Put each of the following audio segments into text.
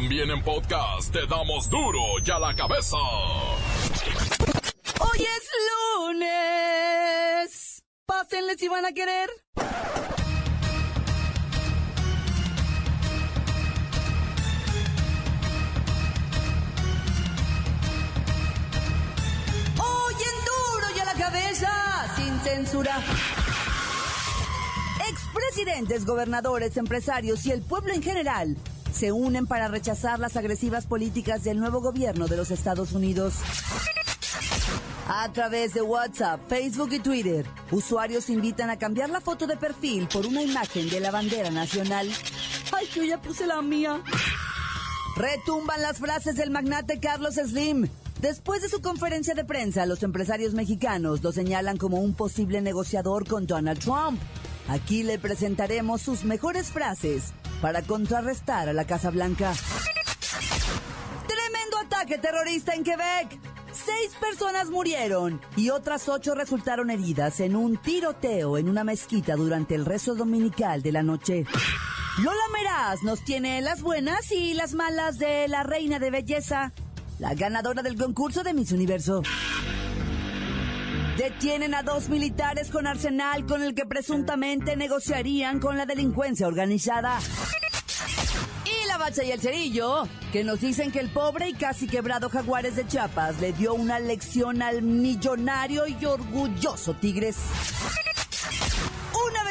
También en podcast te damos duro y a la cabeza. Hoy es lunes. Pásenle si van a querer. Hoy en duro y a la cabeza, sin censura. Expresidentes, gobernadores, empresarios y el pueblo en general se unen para rechazar las agresivas políticas del nuevo gobierno de los Estados Unidos. A través de WhatsApp, Facebook y Twitter, usuarios invitan a cambiar la foto de perfil por una imagen de la bandera nacional. ¡Ay, yo ya puse la mía! Retumban las frases del magnate Carlos Slim. Después de su conferencia de prensa, los empresarios mexicanos lo señalan como un posible negociador con Donald Trump. Aquí le presentaremos sus mejores frases para contrarrestar a la Casa Blanca. Tremendo ataque terrorista en Quebec. Seis personas murieron y otras ocho resultaron heridas en un tiroteo en una mezquita durante el rezo dominical de la noche. Lola Meraz nos tiene las buenas y las malas de la reina de belleza, la ganadora del concurso de Miss Universo. Detienen a dos militares con arsenal con el que presuntamente negociarían con la delincuencia organizada. Y la bacha y el cerillo, que nos dicen que el pobre y casi quebrado Jaguares de Chiapas le dio una lección al millonario y orgulloso Tigres.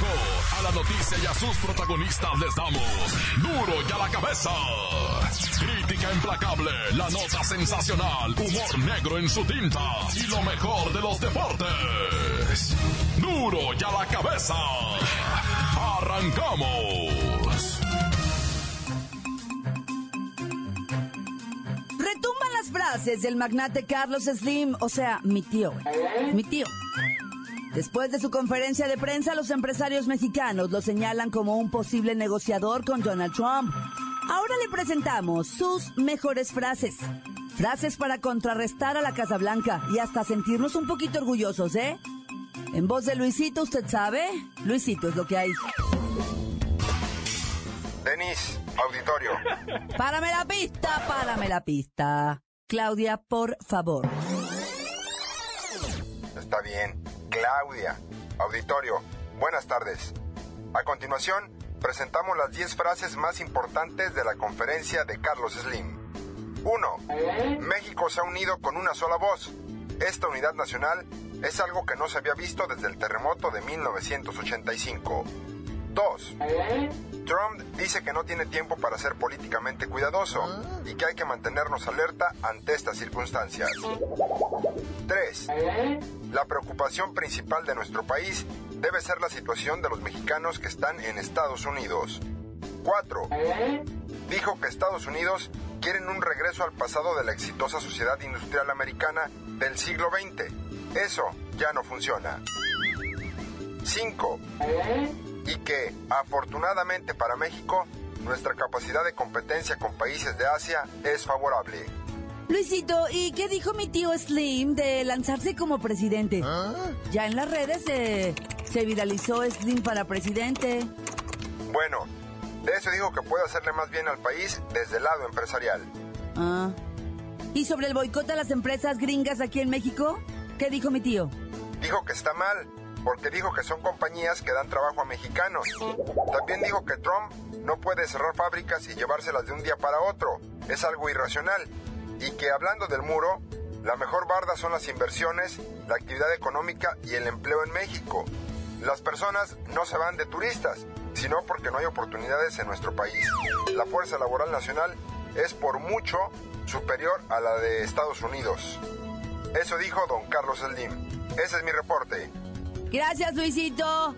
A la noticia y a sus protagonistas les damos duro y a la cabeza. Crítica implacable, la nota sensacional, humor negro en su tinta y lo mejor de los deportes. Duro y a la cabeza. Arrancamos. Retumban las frases del magnate Carlos Slim, o sea, mi tío, mi tío. Después de su conferencia de prensa, los empresarios mexicanos lo señalan como un posible negociador con Donald Trump. Ahora le presentamos sus mejores frases. Frases para contrarrestar a la Casa Blanca y hasta sentirnos un poquito orgullosos, ¿eh? En voz de Luisito, ¿usted sabe? Luisito es lo que hay. Denis, auditorio. Párame la pista, párame la pista. Claudia, por favor. Está bien. Claudia, auditorio, buenas tardes. A continuación, presentamos las 10 frases más importantes de la conferencia de Carlos Slim. 1. México se ha unido con una sola voz. Esta unidad nacional es algo que no se había visto desde el terremoto de 1985. 2. Trump dice que no tiene tiempo para ser políticamente cuidadoso y que hay que mantenernos alerta ante estas circunstancias. 3. La preocupación principal de nuestro país debe ser la situación de los mexicanos que están en Estados Unidos. 4. Dijo que Estados Unidos quieren un regreso al pasado de la exitosa sociedad industrial americana del siglo XX. Eso ya no funciona. 5. Y que, afortunadamente para México, nuestra capacidad de competencia con países de Asia es favorable. Luisito, ¿y qué dijo mi tío Slim de lanzarse como presidente? Ya en las redes se, se viralizó Slim para presidente. Bueno, de eso dijo que puede hacerle más bien al país desde el lado empresarial. Ah. ¿Y sobre el boicot a las empresas gringas aquí en México? ¿Qué dijo mi tío? Dijo que está mal, porque dijo que son compañías que dan trabajo a mexicanos. También dijo que Trump no puede cerrar fábricas y llevárselas de un día para otro. Es algo irracional. Y que hablando del muro, la mejor barda son las inversiones, la actividad económica y el empleo en México. Las personas no se van de turistas, sino porque no hay oportunidades en nuestro país. La fuerza laboral nacional es por mucho superior a la de Estados Unidos. Eso dijo don Carlos Slim. Ese es mi reporte. Gracias, Luisito.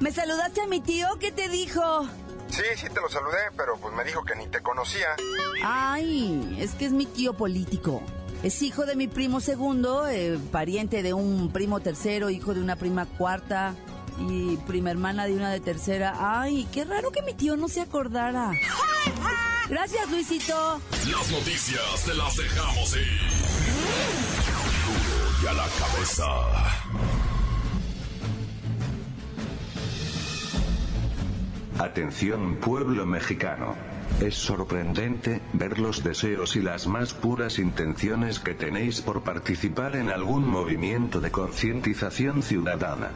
¿Me saludaste a mi tío? ¿Qué te dijo? Sí, sí te lo saludé, pero pues me dijo que ni te conocía. Ay, es que es mi tío político. Es hijo de mi primo segundo, eh, pariente de un primo tercero, hijo de una prima cuarta. y prima hermana de una de tercera. Ay, qué raro que mi tío no se acordara. Gracias, Luisito. Las noticias te las dejamos ir. Duro y a la cabeza. Atención pueblo mexicano. Es sorprendente ver los deseos y las más puras intenciones que tenéis por participar en algún movimiento de concientización ciudadana.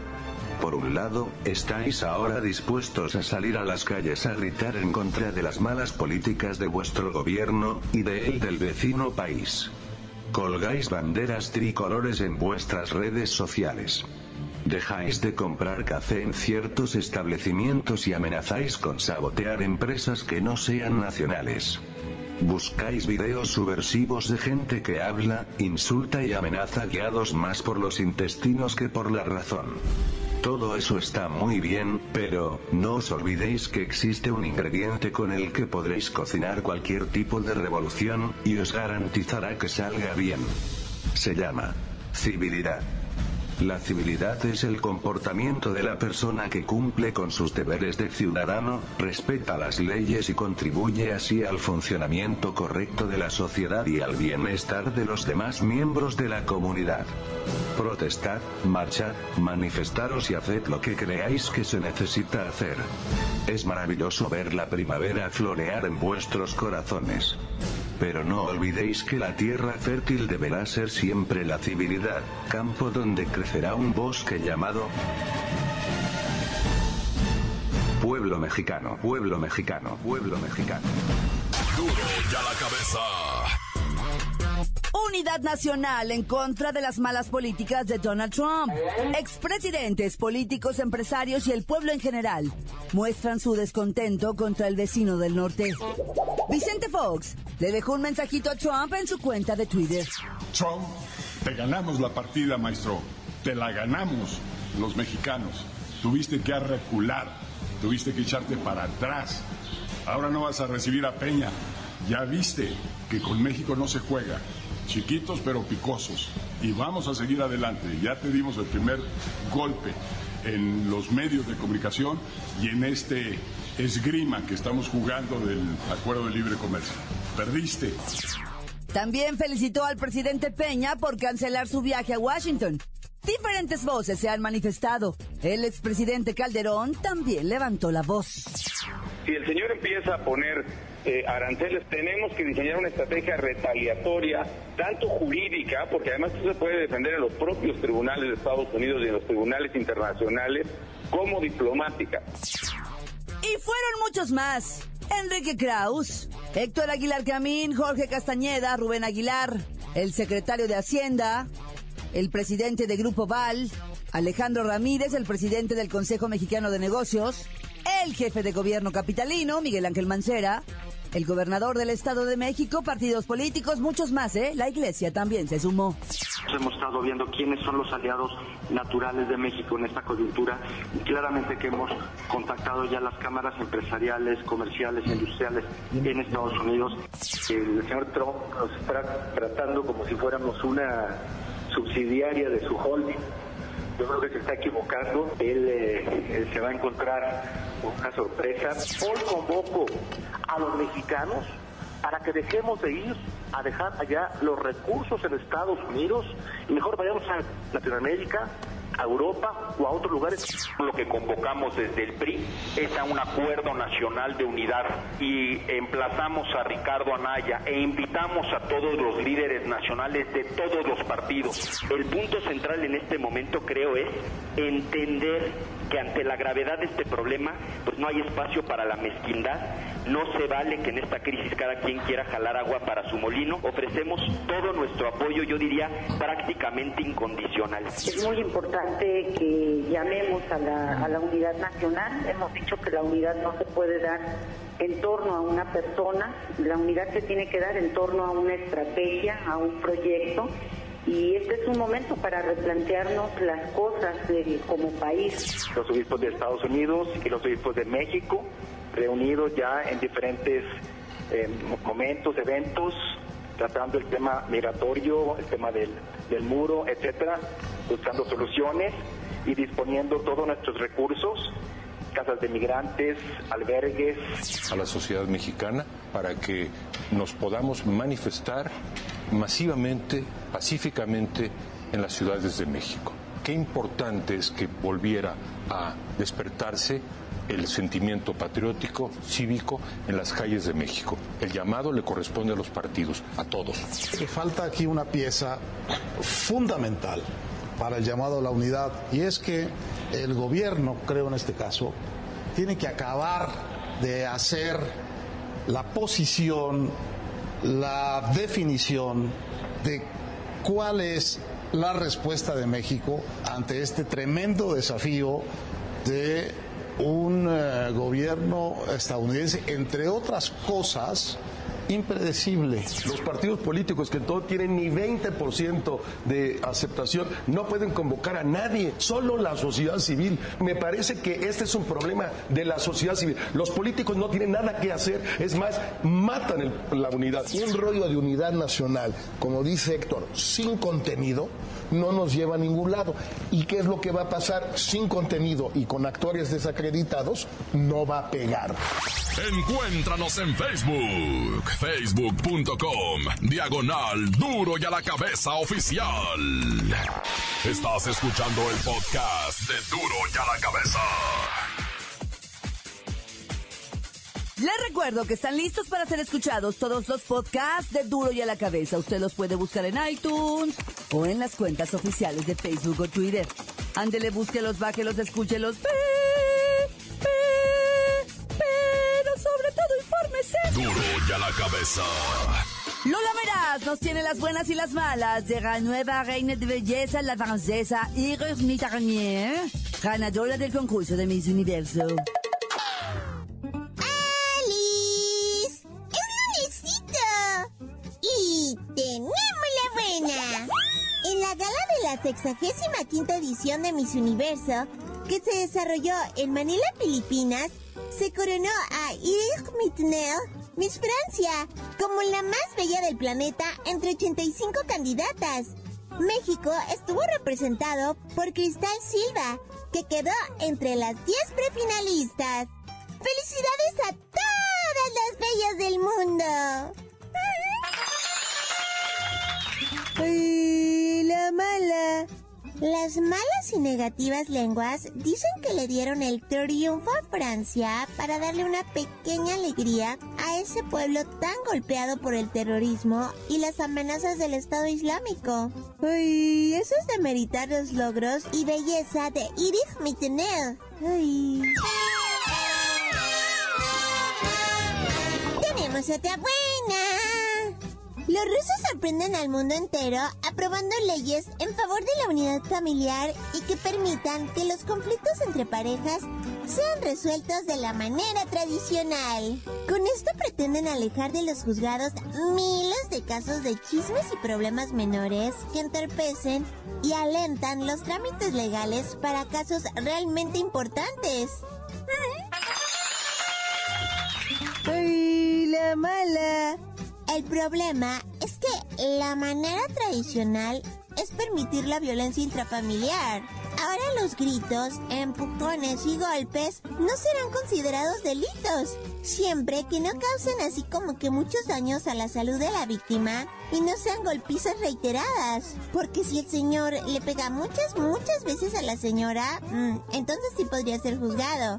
Por un lado, estáis ahora dispuestos a salir a las calles a gritar en contra de las malas políticas de vuestro gobierno, y de el del vecino país. Colgáis banderas tricolores en vuestras redes sociales. Dejáis de comprar café en ciertos establecimientos y amenazáis con sabotear empresas que no sean nacionales. Buscáis videos subversivos de gente que habla, insulta y amenaza guiados más por los intestinos que por la razón. Todo eso está muy bien, pero, no os olvidéis que existe un ingrediente con el que podréis cocinar cualquier tipo de revolución, y os garantizará que salga bien. Se llama civilidad. La civilidad es el comportamiento de la persona que cumple con sus deberes de ciudadano, respeta las leyes y contribuye así al funcionamiento correcto de la sociedad y al bienestar de los demás miembros de la comunidad. Protestad, marchad, manifestaros y haced lo que creáis que se necesita hacer. Es maravilloso ver la primavera florear en vuestros corazones. Pero no olvidéis que la tierra fértil deberá ser siempre la civilidad, campo donde crecerá un bosque llamado pueblo mexicano, pueblo mexicano, pueblo mexicano. Duro y a la cabeza. Unidad nacional en contra de las malas políticas de Donald Trump. Expresidentes, políticos, empresarios y el pueblo en general muestran su descontento contra el vecino del norte. Vicente Fox le dejó un mensajito a Trump en su cuenta de Twitter. Trump, te ganamos la partida, maestro. Te la ganamos los mexicanos. Tuviste que recular, tuviste que echarte para atrás. Ahora no vas a recibir a Peña. Ya viste que con México no se juega. Chiquitos pero picosos. Y vamos a seguir adelante. Ya te dimos el primer golpe en los medios de comunicación y en este esgrima que estamos jugando del Acuerdo de Libre Comercio. Perdiste. También felicitó al presidente Peña por cancelar su viaje a Washington. Diferentes voces se han manifestado. El expresidente Calderón también levantó la voz. Si el señor empieza a poner eh, aranceles, tenemos que diseñar una estrategia retaliatoria, tanto jurídica, porque además esto se puede defender en los propios tribunales de Estados Unidos y en los tribunales internacionales, como diplomática. Y fueron muchos más. Enrique Kraus, Héctor Aguilar Camín, Jorge Castañeda, Rubén Aguilar, el secretario de Hacienda, el presidente de Grupo Val, Alejandro Ramírez, el presidente del Consejo Mexicano de Negocios, el jefe de gobierno capitalino, Miguel Ángel Mancera, el gobernador del Estado de México, partidos políticos, muchos más, ¿eh? La iglesia también se sumó. Hemos estado viendo quiénes son los aliados naturales de México en esta coyuntura y claramente que hemos contactado ya las cámaras empresariales, comerciales, industriales en Estados Unidos. El señor Trump nos está tratando como si fuéramos una subsidiaria de su holding. Yo creo que se está equivocando. Él, eh, él se va a encontrar una sorpresa. Hoy convoco a los mexicanos para que dejemos de ir a dejar allá los recursos en Estados Unidos y mejor vayamos a Latinoamérica, a Europa o a otros lugares. Lo que convocamos desde el PRI es a un acuerdo nacional de unidad y emplazamos a Ricardo Anaya e invitamos a todos los líderes nacionales de todos los partidos. El punto central en este momento creo es entender que ante la gravedad de este problema pues no hay espacio para la mezquindad, no se vale que en esta crisis cada quien quiera jalar agua para su molino, ofrecemos todo nuestro apoyo, yo diría prácticamente incondicional. Es muy importante que llamemos a la, a la unidad nacional, hemos dicho que la unidad no se puede dar en torno a una persona, la unidad se tiene que dar en torno a una estrategia, a un proyecto y este es un momento para replantearnos las cosas de, como país. Los obispos de Estados Unidos y los obispos de México reunidos ya en diferentes eh, momentos, eventos, tratando el tema migratorio, el tema del, del muro, etcétera, buscando soluciones y disponiendo todos nuestros recursos casas de migrantes, albergues. A la sociedad mexicana para que nos podamos manifestar masivamente, pacíficamente en las ciudades de México. Qué importante es que volviera a despertarse el sentimiento patriótico, cívico en las calles de México. El llamado le corresponde a los partidos, a todos. Falta aquí una pieza fundamental para el llamado a la unidad y es que el gobierno, creo en este caso, tiene que acabar de hacer la posición, la definición de cuál es la respuesta de México ante este tremendo desafío de un eh, gobierno estadounidense, entre otras cosas, impredecible. Los partidos políticos que no tienen ni 20% de aceptación no pueden convocar a nadie, solo la sociedad civil. Me parece que este es un problema de la sociedad civil. Los políticos no tienen nada que hacer, es más, matan la unidad. Un rollo de unidad nacional, como dice Héctor, sin contenido, no nos lleva a ningún lado. ¿Y qué es lo que va a pasar sin contenido y con actores desacreditados? No va a pegar. Encuéntranos en Facebook, facebook.com, diagonal duro y a la cabeza oficial. Estás escuchando el podcast de duro y a la cabeza. Les recuerdo que están listos para ser escuchados todos los podcasts de Duro y a la Cabeza. Usted los puede buscar en iTunes o en las cuentas oficiales de Facebook o Twitter. Ándele, búsquelos, bájelos, escúchelos. Pero sobre todo, infórmese. Duro y a la Cabeza. Lola Meraz nos tiene las buenas y las malas de la nueva reina de belleza, la francesa Iris Mitterrand, ganadora del concurso de Miss Universo. Sexagésima quinta edición de Miss Universo, que se desarrolló en Manila, Filipinas, se coronó a Iris Mittenel, Miss Francia, como la más bella del planeta entre 85 candidatas. México estuvo representado por Cristal Silva, que quedó entre las 10 prefinalistas. ¡Felicidades a todas las bellas del mundo! ¡Ay, Las malas y negativas lenguas dicen que le dieron el triunfo a Francia para darle una pequeña alegría a ese pueblo tan golpeado por el terrorismo y las amenazas del Estado Islámico. ¡Ay! Eso es demeritar los logros y belleza de Iris Mittenel. Tenemos otra buena. Los rusos sorprenden al mundo entero aprobando leyes en favor de la unidad familiar y que permitan que los conflictos entre parejas sean resueltos de la manera tradicional. Con esto pretenden alejar de los juzgados miles de casos de chismes y problemas menores que entorpecen y alentan los trámites legales para casos realmente importantes. ¡Ay, la mala! El problema es que la manera tradicional es permitir la violencia intrafamiliar. Ahora los gritos, empujones y golpes no serán considerados delitos, siempre que no causen así como que muchos daños a la salud de la víctima y no sean golpizas reiteradas. Porque si el señor le pega muchas, muchas veces a la señora, mm, entonces sí podría ser juzgado.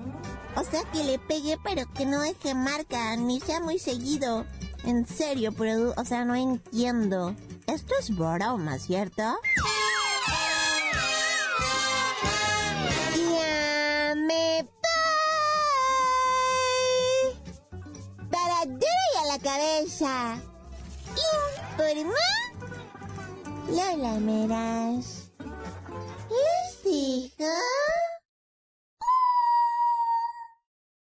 O sea que le pegue pero que no deje marca ni sea muy seguido. En serio, pero, o sea, no entiendo. Esto es broma, ¿cierto? Ya me Para duro a la cabeza. Informa Lola Meras. Les dijo...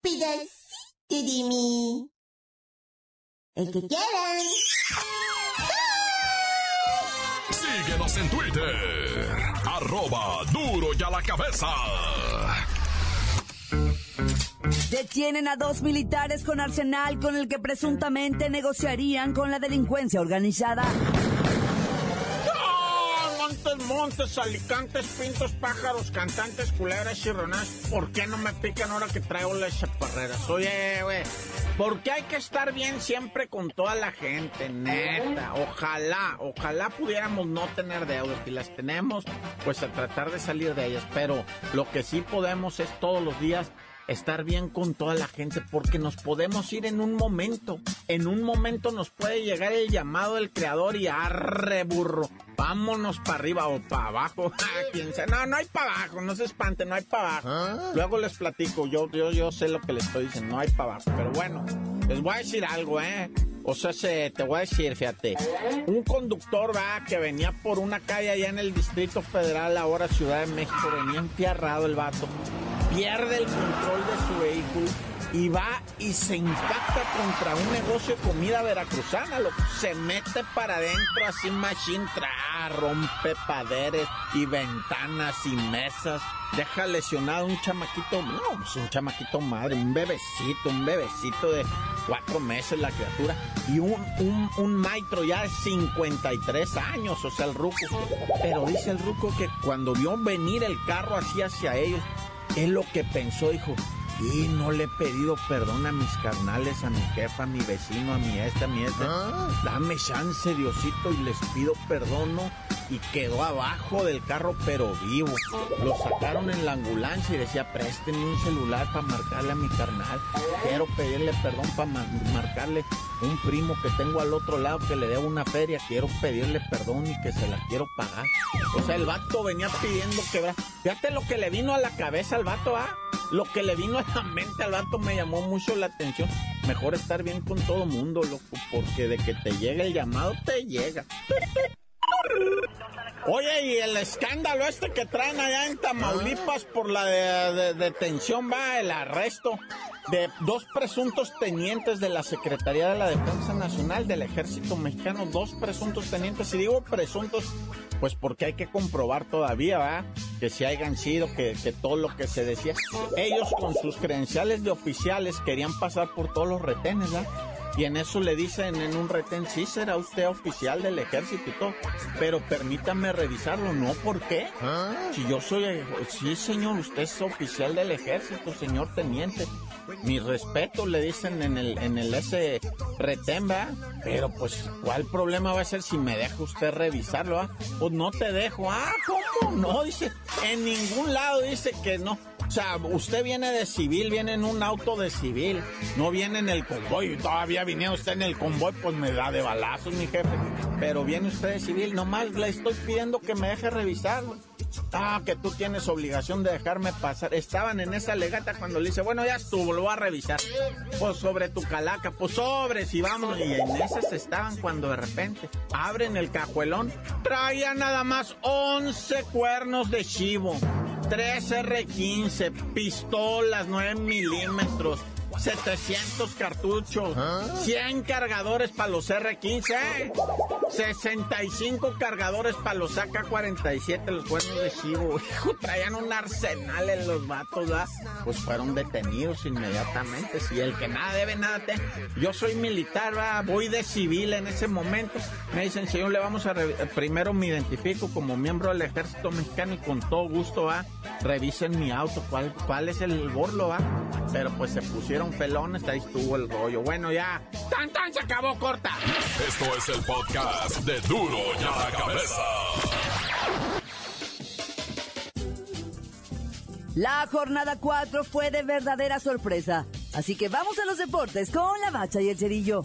Pedacito de mí. El que quieran. Síguenos en Twitter. Arroba duro y a la cabeza. Detienen a dos militares con arsenal con el que presuntamente negociarían con la delincuencia organizada. Montes, montes, alicantes, pintos, pájaros, cantantes, culeras y ronas. ¿Por qué no me pican ahora que traigo las chaparreras? Oye, güey, porque hay que estar bien siempre con toda la gente, neta. Ojalá, ojalá pudiéramos no tener deudas. Si las tenemos, pues a tratar de salir de ellas. Pero lo que sí podemos es todos los días estar bien con toda la gente porque nos podemos ir en un momento. En un momento nos puede llegar el llamado del creador y arre burro. Vámonos para arriba o para abajo. No, no hay para abajo, no se espante, no hay para abajo. Luego les platico, yo, yo, yo sé lo que les estoy diciendo, no hay para abajo. Pero bueno, les voy a decir algo, ¿eh? O sea, se, te voy a decir, fíjate, un conductor va que venía por una calle allá en el Distrito Federal, ahora Ciudad de México, venía empiarrado el vato, pierde el control de su vehículo y va y se impacta contra un negocio de comida veracruzana, lo se mete para adentro así machine tra, rompe paderes y ventanas y mesas, deja lesionado un chamaquito, no, pues un chamaquito madre, un bebecito, un bebecito de cuatro meses la criatura y un, un, un maestro ya de 53 años, o sea, el ruco. Pero dice el ruco que cuando vio venir el carro así hacia ellos, es lo que pensó, dijo, y no le he pedido perdón a mis carnales, a mi jefa, a mi vecino, a mi este, a mi este. Dame chance, Diosito, y les pido perdón, ¿no? Y quedó abajo del carro, pero vivo. Lo sacaron en la ambulancia y decía, préstenme un celular para marcarle a mi carnal. Quiero pedirle perdón para marcarle un primo que tengo al otro lado que le debo una feria. Quiero pedirle perdón y que se la quiero pagar. O sea, el vato venía pidiendo quebrar. Fíjate lo que le vino a la cabeza al vato, ¿ah? Lo que le vino a la mente al vato me llamó mucho la atención. Mejor estar bien con todo mundo, loco, porque de que te llegue el llamado, te llega. Oye, y el escándalo este que traen allá en Tamaulipas por la detención, va, el arresto de dos presuntos tenientes de la Secretaría de la Defensa Nacional del Ejército Mexicano, dos presuntos tenientes, y digo presuntos, pues porque hay que comprobar todavía, ¿va? Que si hayan sido, que, que todo lo que se decía. Ellos con sus credenciales de oficiales querían pasar por todos los retenes, ¿va? Y en eso le dicen en un retén, sí será usted oficial del ejército y todo, pero permítame revisarlo, ¿no? ¿Por qué? Si yo soy, sí señor, usted es oficial del ejército, señor teniente. Mi respeto, le dicen en el, en el ese retén, ¿va? Pero pues, ¿cuál problema va a ser si me deja usted revisarlo, ah? Pues no te dejo, ah, ¿cómo no? Dice, en ningún lado dice que no. O sea, usted viene de civil, viene en un auto de civil, no viene en el convoy. Todavía viniera usted en el convoy, pues me da de balazos, mi jefe. Pero viene usted de civil, nomás le estoy pidiendo que me deje revisarlo. Ah, que tú tienes obligación de dejarme pasar. Estaban en esa legata cuando le dice, bueno, ya estuvo, lo voy a revisar. Pues sobre tu calaca, pues sobre, si vamos. Y en esas estaban cuando de repente abren el cajuelón. Traía nada más 11 cuernos de chivo. 3 R15, pistolas 9 milímetros, 700 cartuchos, 100 cargadores para los R15, 65 cargadores para los AK-47, los cuernos de chivo. traían un arsenal en los vatos, ¿verdad? Pues fueron detenidos inmediatamente. Si el que nada debe, nada te... Yo soy militar, ¿va? voy de civil en ese momento. Me dicen, señor, le vamos a... Primero me identifico como miembro del ejército mexicano y con todo gusto, ¿va? Revisen mi auto, ¿cuál, cuál es el borlo, va? Pero pues se pusieron pelones, ahí estuvo el rollo. Bueno, ya. ¡Tan, tan! Se acabó corta. Esto es el podcast de Duro y a la cabeza. La jornada 4 fue de verdadera sorpresa. Así que vamos a los deportes con la bacha y el cerillo.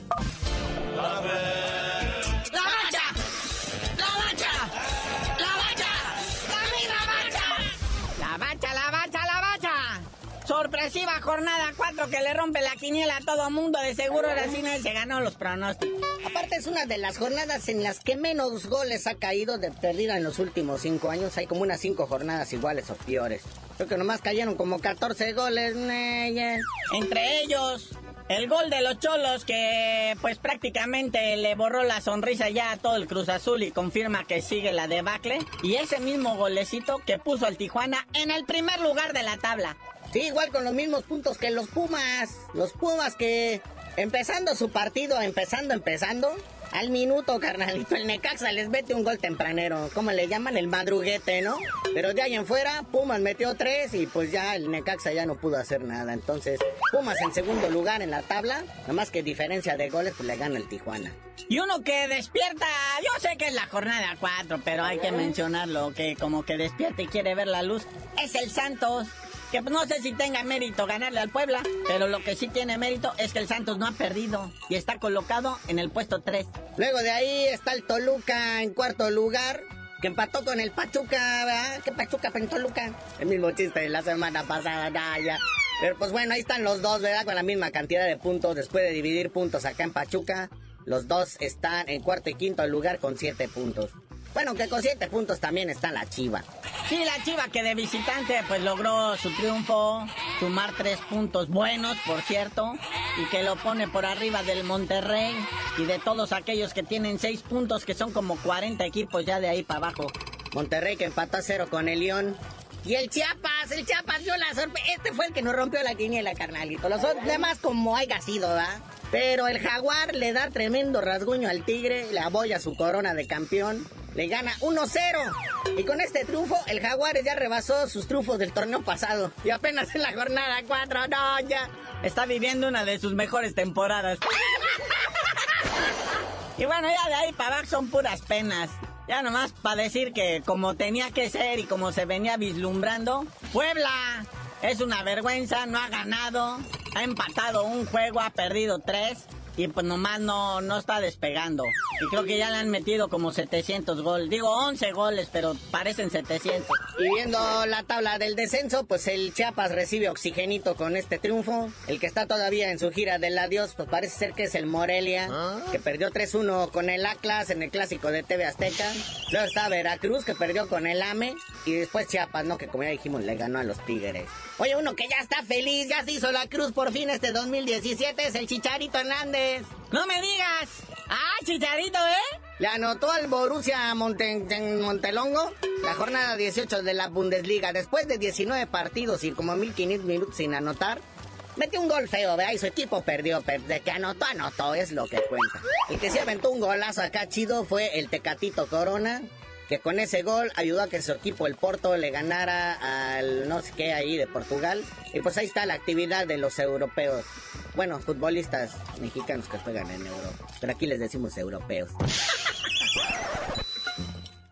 Sorpresiva jornada 4 que le rompe la quiniela a todo mundo. De seguro ahora sí se ganó los pronósticos. Aparte es una de las jornadas en las que menos goles ha caído de perdida en los últimos 5 años. Hay como unas 5 jornadas iguales o peores. Creo que nomás cayeron como 14 goles. Entre ellos, el gol de los Cholos que pues prácticamente le borró la sonrisa ya a todo el Cruz Azul y confirma que sigue la debacle. Y ese mismo golecito que puso al Tijuana en el primer lugar de la tabla. Sí, igual con los mismos puntos que los Pumas. Los Pumas que empezando su partido, empezando, empezando, Al minuto, carnalito, el Necaxa les mete un gol tempranero, como le llaman el madruguete, ¿no? Pero de ahí en fuera, Pumas metió tres y pues ya el Necaxa ya no pudo hacer nada. Entonces, Pumas en segundo lugar en la tabla, nada más que diferencia de goles, pues le gana el Tijuana. Y uno que despierta, yo sé que es la jornada 4, pero hay que mencionarlo, que como que despierta y quiere ver la luz, es el Santos que no sé si tenga mérito ganarle al Puebla, pero lo que sí tiene mérito es que el Santos no ha perdido y está colocado en el puesto 3. Luego de ahí está el Toluca en cuarto lugar, que empató con el Pachuca, ¿verdad? ¿Qué Pachuca en Toluca? El mismo chiste de la semana pasada, ya, ya. Pero pues bueno, ahí están los dos, ¿verdad? Con la misma cantidad de puntos después de dividir puntos acá en Pachuca. Los dos están en cuarto y quinto lugar con siete puntos. Bueno, que con siete puntos también está la Chiva. Sí, la Chiva que de visitante pues logró su triunfo, sumar tres puntos buenos, por cierto, y que lo pone por arriba del Monterrey y de todos aquellos que tienen seis puntos, que son como 40 equipos ya de ahí para abajo. Monterrey que empató a cero con el León. Y el Chiapas, el Chiapas dio la sorpresa. Este fue el que nos rompió la quiniela, carnalito. Los demás como haya sido, ¿verdad? Pero el Jaguar le da tremendo rasguño al Tigre, le aboya su corona de campeón le gana 1-0. Y con este triunfo, el Jaguares ya rebasó sus triunfos del torneo pasado. Y apenas en la jornada 4, no, ya está viviendo una de sus mejores temporadas. y bueno, ya de ahí para abajo son puras penas. Ya nomás para decir que como tenía que ser y como se venía vislumbrando, Puebla es una vergüenza, no ha ganado, ha empatado un juego, ha perdido tres y pues nomás no, no está despegando. Y creo que ya le han metido como 700 goles. Digo 11 goles, pero parecen 700. Y viendo la tabla del descenso, pues el Chiapas recibe oxigenito con este triunfo. El que está todavía en su gira del adiós, pues parece ser que es el Morelia, ¿Ah? que perdió 3-1 con el Atlas en el clásico de TV Azteca. Luego está Veracruz, que perdió con el AME. Y después Chiapas, ¿no? Que como ya dijimos, le ganó a los Tigres. Oye, uno que ya está feliz, ya se hizo la cruz por fin este 2017 es el Chicharito Hernández. ¡No me digas! ¡Ah, Chicharito, eh! Le anotó al Borussia Montelongo la jornada 18 de la Bundesliga. Después de 19 partidos y como 1500 minutos sin anotar, metió un gol feo, ¿verdad? Y su equipo perdió. Pero de que anotó, anotó, es lo que cuenta. El que se aventó un golazo acá chido fue el Tecatito Corona que con ese gol ayudó a que su equipo, el Porto, le ganara al no sé qué ahí de Portugal. Y pues ahí está la actividad de los europeos. Bueno, futbolistas mexicanos que juegan en Europa. Pero aquí les decimos europeos.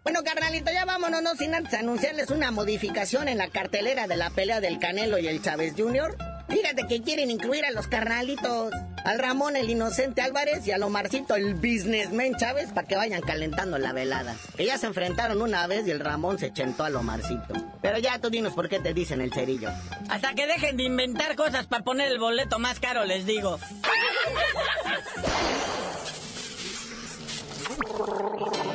Bueno, carnalito, ya vámonos, no sin antes anunciarles una modificación en la cartelera de la pelea del Canelo y el Chávez Jr. Fíjate que quieren incluir a los carnalitos. Al Ramón el Inocente Álvarez y al Omarcito el Businessman Chávez para que vayan calentando la velada. Ellas se enfrentaron una vez y el Ramón se chentó al Omarcito. Pero ya tú dinos por qué te dicen el cerillo. Hasta que dejen de inventar cosas para poner el boleto más caro, les digo.